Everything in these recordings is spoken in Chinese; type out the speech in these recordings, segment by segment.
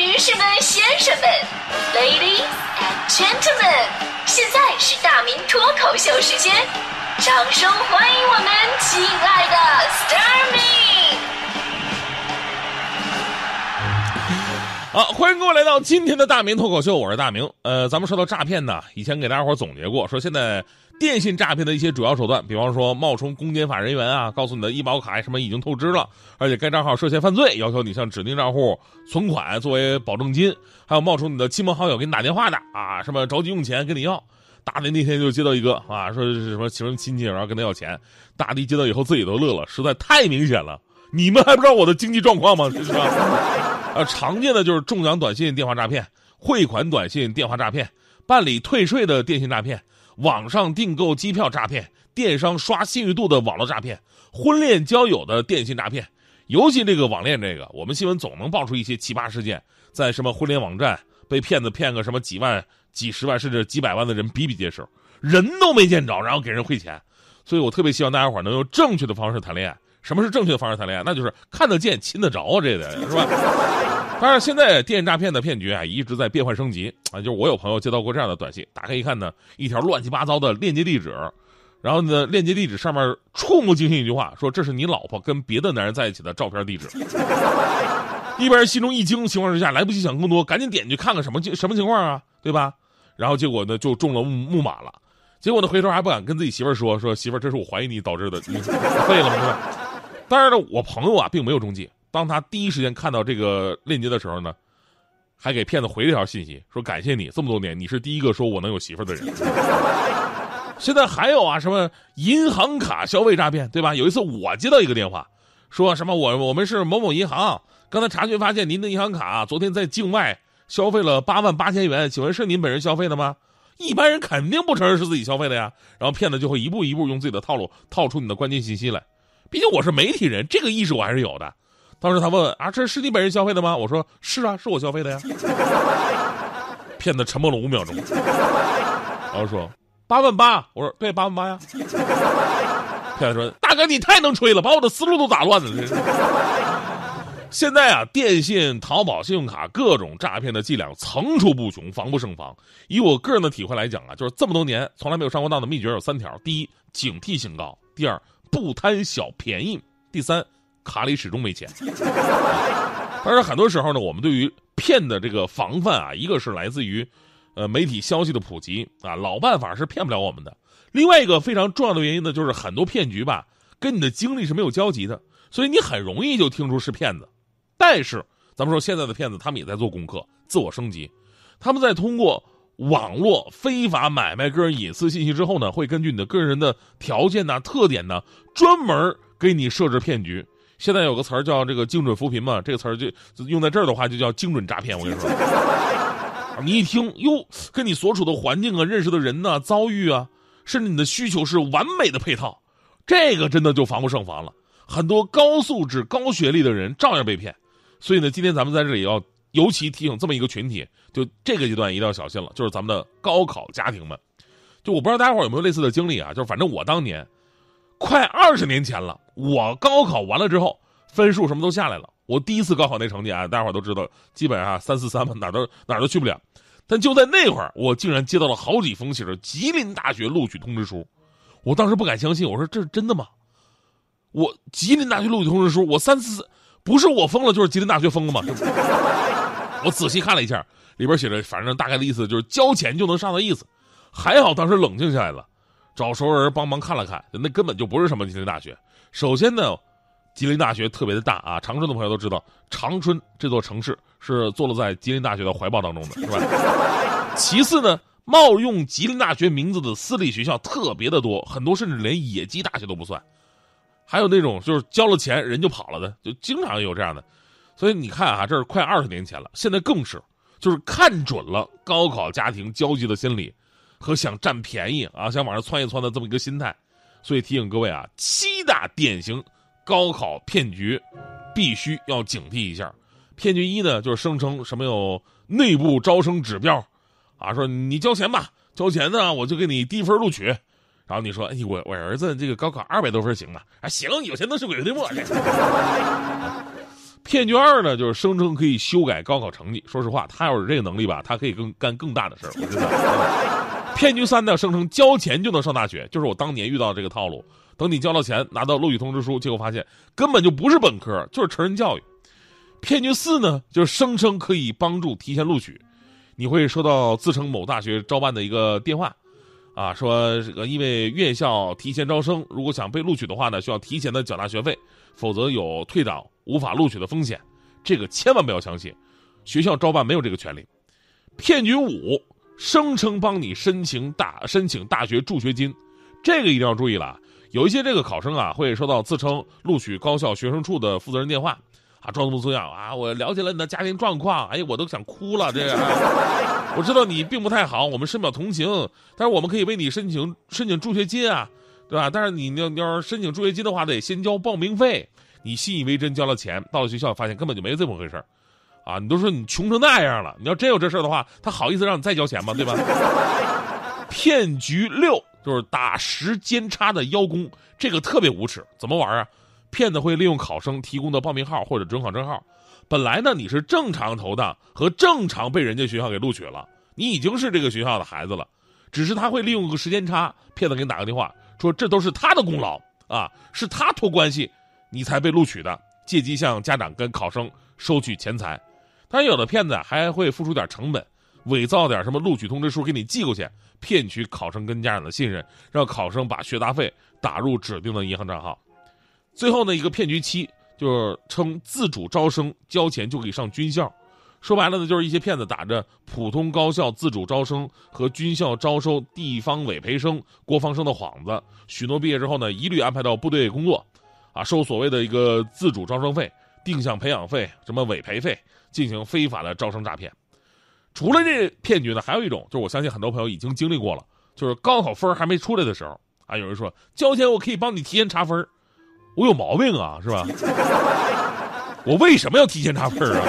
女士们、先生们，Ladies and Gentlemen，现在是大明脱口秀时间，掌声欢迎我们亲爱的 s t a r m y 好，欢迎各位来到今天的大明脱口秀，我是大明。呃，咱们说到诈骗呢，以前给大家伙总结过，说现在电信诈骗的一些主要手段，比方说冒充公检法人员啊，告诉你的医保卡什么已经透支了，而且该账号涉嫌犯罪，要求你向指定账户存款作为保证金，还有冒充你的亲朋好友给你打电话的啊，什么着急用钱跟你要。大的那天就接到一个啊，说是什么什么亲戚，然后跟他要钱。大的接到以后自己都乐了，实在太明显了。你们还不知道我的经济状况吗？是吧？呃，常见的就是中奖短信、电话诈骗、汇款短信、电话诈骗、办理退税的电信诈骗、网上订购机票诈骗、电商刷信誉度的网络诈骗、婚恋交友的电信诈骗。尤其这个网恋这个，我们新闻总能爆出一些奇葩事件，在什么婚恋网站被骗子骗个什么几万、几十万甚至几百万的人比比皆是，人都没见着，然后给人汇钱。所以我特别希望大家伙能用正确的方式谈恋爱。什么是正确的方式谈恋爱？那就是看得见、亲得着啊，这个是吧？当然，现在电信诈骗的骗局啊一直在变换升级啊。就是我有朋友接到过这样的短信，打开一看呢，一条乱七八糟的链接地址，然后呢，链接地址上面触目惊心一句话，说这是你老婆跟别的男人在一起的照片地址。一边心中一惊，情况之下来不及想更多，赶紧点去看看什么什么情况啊，对吧？然后结果呢，就中了木木马了。结果呢，回头还不敢跟自己媳妇儿说，说媳妇儿，这是我怀疑你导致的，你废了吗？是吧？当然了，我朋友啊并没有中计。当他第一时间看到这个链接的时候呢，还给骗子回了一条信息，说感谢你这么多年，你是第一个说我能有媳妇的人。现在还有啊，什么银行卡消费诈骗，对吧？有一次我接到一个电话，说什么我我们是某某银行，刚才查询发现您的银行卡昨天在境外消费了八万八千元，请问是您本人消费的吗？一般人肯定不承认是自己消费的呀。然后骗子就会一步一步用自己的套路套出你的关键信息来。毕竟我是媒体人，这个意识我还是有的。当时他问啊，这是你本人消费的吗？我说是啊，是我消费的呀。骗子沉默了五秒钟，然后说八万八。我说对，八万八呀。骗子说大哥你太能吹了，把我的思路都打乱了。现在啊，电信、淘宝、信用卡各种诈骗的伎俩层出不穷，防不胜防。以我个人的体会来讲啊，就是这么多年从来没有上过当的秘诀有三条：第一，警惕性高；第二，不贪小便宜；第三，卡里始终没钱。当然，很多时候呢，我们对于骗的这个防范啊，一个是来自于，呃，媒体消息的普及啊，老办法是骗不了我们的。另外一个非常重要的原因呢，就是很多骗局吧，跟你的经历是没有交集的，所以你很容易就听出是骗子。但是，咱们说现在的骗子，他们也在做功课，自我升级。他们在通过网络非法买卖个人隐私信息之后呢，会根据你的个人的条件呢、特点呢，专门给你设置骗局。现在有个词儿叫这个精准扶贫嘛，这个词儿就用在这儿的话，就叫精准诈骗。我跟你说，你一听哟，跟你所处的环境啊、认识的人呐、遭遇啊，甚至你的需求是完美的配套，这个真的就防不胜防了。很多高素质、高学历的人照样被骗。所以呢，今天咱们在这里要尤其提醒这么一个群体，就这个阶段一定要小心了，就是咱们的高考家庭们。就我不知道大家伙有没有类似的经历啊？就是反正我当年，快二十年前了，我高考完了之后，分数什么都下来了。我第一次高考那成绩啊，大家伙都知道，基本上三四三嘛，哪都哪都去不了。但就在那会儿，我竟然接到了好几封写着吉林大学录取通知书。我当时不敢相信，我说这是真的吗？我吉林大学录取通知书，我三四。不是我疯了，就是吉林大学疯了嘛？我仔细看了一下，里边写着，反正大概的意思就是交钱就能上的意思。还好当时冷静下来了，找熟人帮忙看了看，那根本就不是什么吉林大学。首先呢，吉林大学特别的大啊，长春的朋友都知道，长春这座城市是坐落在吉林大学的怀抱当中的，是吧？其次呢，冒用吉林大学名字的私立学校特别的多，很多甚至连野鸡大学都不算。还有那种就是交了钱人就跑了的，就经常有这样的，所以你看啊，这是快二十年前了，现在更是，就是看准了高考家庭焦急的心理，和想占便宜啊，想往上窜一窜的这么一个心态，所以提醒各位啊，七大典型高考骗局，必须要警惕一下。骗局一呢，就是声称什么有内部招生指标，啊，说你交钱吧，交钱呢我就给你低分录取。然后你说，哎，我我儿子这个高考二百多分行吗？啊，行，有钱能使鬼推磨。骗局二呢，就是声称可以修改高考成绩。说实话，他要是这个能力吧，他可以更干更大的事儿。我真的。骗局三呢，声称交钱就能上大学，就是我当年遇到这个套路。等你交了钱，拿到录取通知书，结果发现根本就不是本科，就是成人教育。骗局四呢，就是声称可以帮助提前录取，你会收到自称某大学招办的一个电话，啊，说这个因为院校提前招生，如果想被录取的话呢，需要提前的缴纳学费，否则有退档无法录取的风险。这个千万不要相信，学校招办没有这个权利。骗局五，声称帮你申请大申请大学助学金，这个一定要注意了，有一些这个考生啊会收到自称录取高校学生处的负责人电话。啊，装模作样啊！我了解了你的家庭状况，哎呀，我都想哭了。这个，我知道你并不太好，我们深表同情，但是我们可以为你申请申请助学金啊，对吧？但是你要你要是申请助学金的话，得先交报名费。你信以为真，交了钱，到了学校发现根本就没这么回事啊！你都说你穷成那样了，你要真有这事的话，他好意思让你再交钱吗？对吧？骗局六就是打时间差的邀功，这个特别无耻，怎么玩啊？骗子会利用考生提供的报名号或者准考证号，本来呢你是正常投档和正常被人家学校给录取了，你已经是这个学校的孩子了，只是他会利用个时间差，骗子给你打个电话说这都是他的功劳啊，是他托关系，你才被录取的，借机向家长跟考生收取钱财。当然有的骗子还会付出点成本，伪造点什么录取通知书给你寄过去，骗取考生跟家长的信任，让考生把学杂费打入指定的银行账号。最后呢，一个骗局七就是称自主招生交钱就可以上军校，说白了呢，就是一些骗子打着普通高校自主招生和军校招收地方委培生、国防生的幌子，许诺毕业之后呢，一律安排到部队工作，啊，收所谓的一个自主招生费、定向培养费、什么委培费，进行非法的招生诈骗。除了这骗局呢，还有一种，就是我相信很多朋友已经经历过了，就是高考分还没出来的时候，啊，有人说交钱我可以帮你提前查分我有毛病啊，是吧？我为什么要提前查分啊？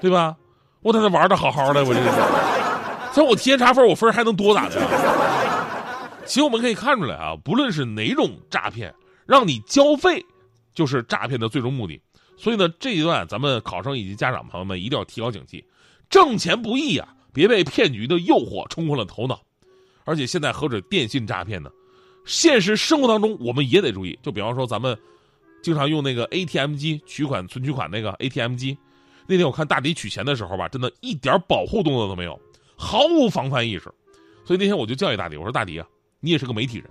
对吧？我在那玩的好好的，我这是。所以我提前查分，我分还能多咋的？其实我们可以看出来啊，不论是哪种诈骗，让你交费就是诈骗的最终目的。所以呢，这一段咱们考生以及家长朋友们一定要提高警惕，挣钱不易啊，别被骗局的诱惑冲昏了头脑。而且现在何止电信诈骗呢？现实生活当中，我们也得注意。就比方说，咱们经常用那个 ATM 机取款、存取款那个 ATM 机。那天我看大迪取钱的时候吧，真的一点保护动作都没有，毫无防范意识。所以那天我就教育大迪，我说：“大迪啊，你也是个媒体人，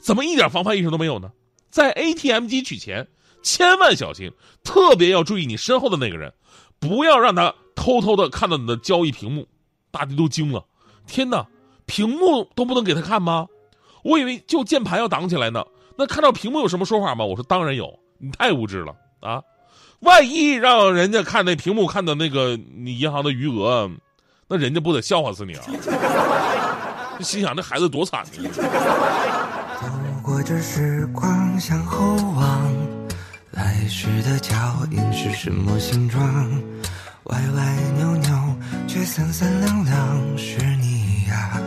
怎么一点防范意识都没有呢？在 ATM 机取钱，千万小心，特别要注意你身后的那个人，不要让他偷偷的看到你的交易屏幕。”大家都惊了，天哪，屏幕都不能给他看吗？我以为就键盘要挡起来呢，那看到屏幕有什么说法吗？我说当然有，你太无知了啊！万一让人家看那屏幕看到那个你银行的余额，那人家不得笑话死你啊！心想这孩子多惨呢。握着时光向后望，来时的脚印是什么形状？歪歪扭扭却三三两两，是你呀。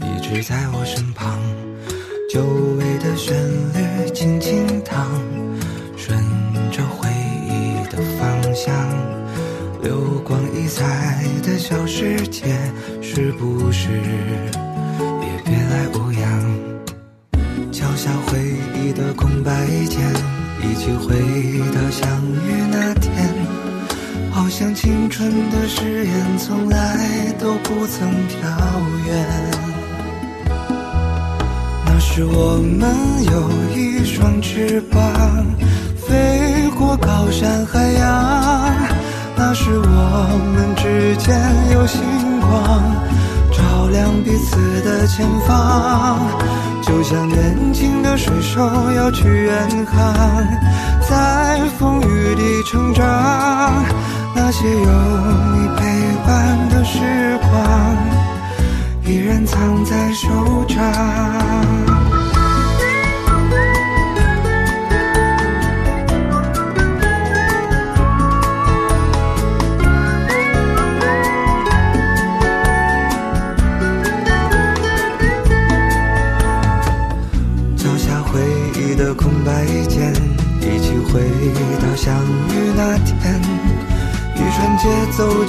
一直在我身旁，久违的旋律纯的誓言从来都不曾飘远。那时我们有一双翅膀，飞过高山海洋。那时我们之间有星光，照亮彼此的前方。就像年轻的水手要去远航，在风雨里成长。那些有你陪伴的时光，依然藏在手掌。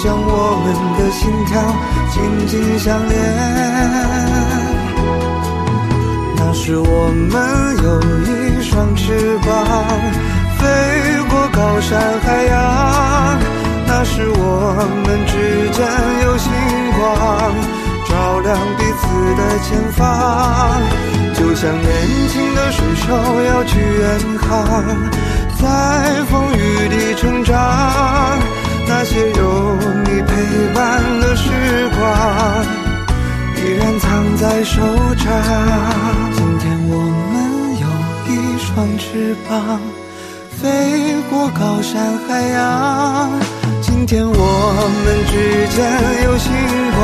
将我们的心跳紧紧相连。那时我们有一双翅膀，飞过高山海洋。那时我们之间有星光，照亮彼此的前方。就像年轻的水手要去远航，在手掌。今天我们有一双翅膀，飞过高山海洋。今天我们之间有星光，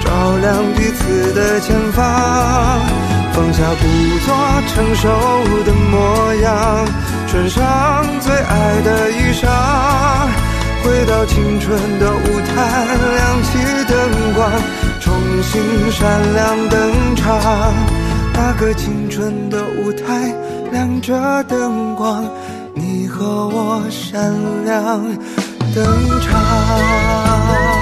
照亮彼此的前方。放下故作成熟的模样，穿上最爱的衣裳，回到青春的舞台，亮起灯光，星闪亮登场。那个青春的舞台，亮着灯光，你和我闪亮登场。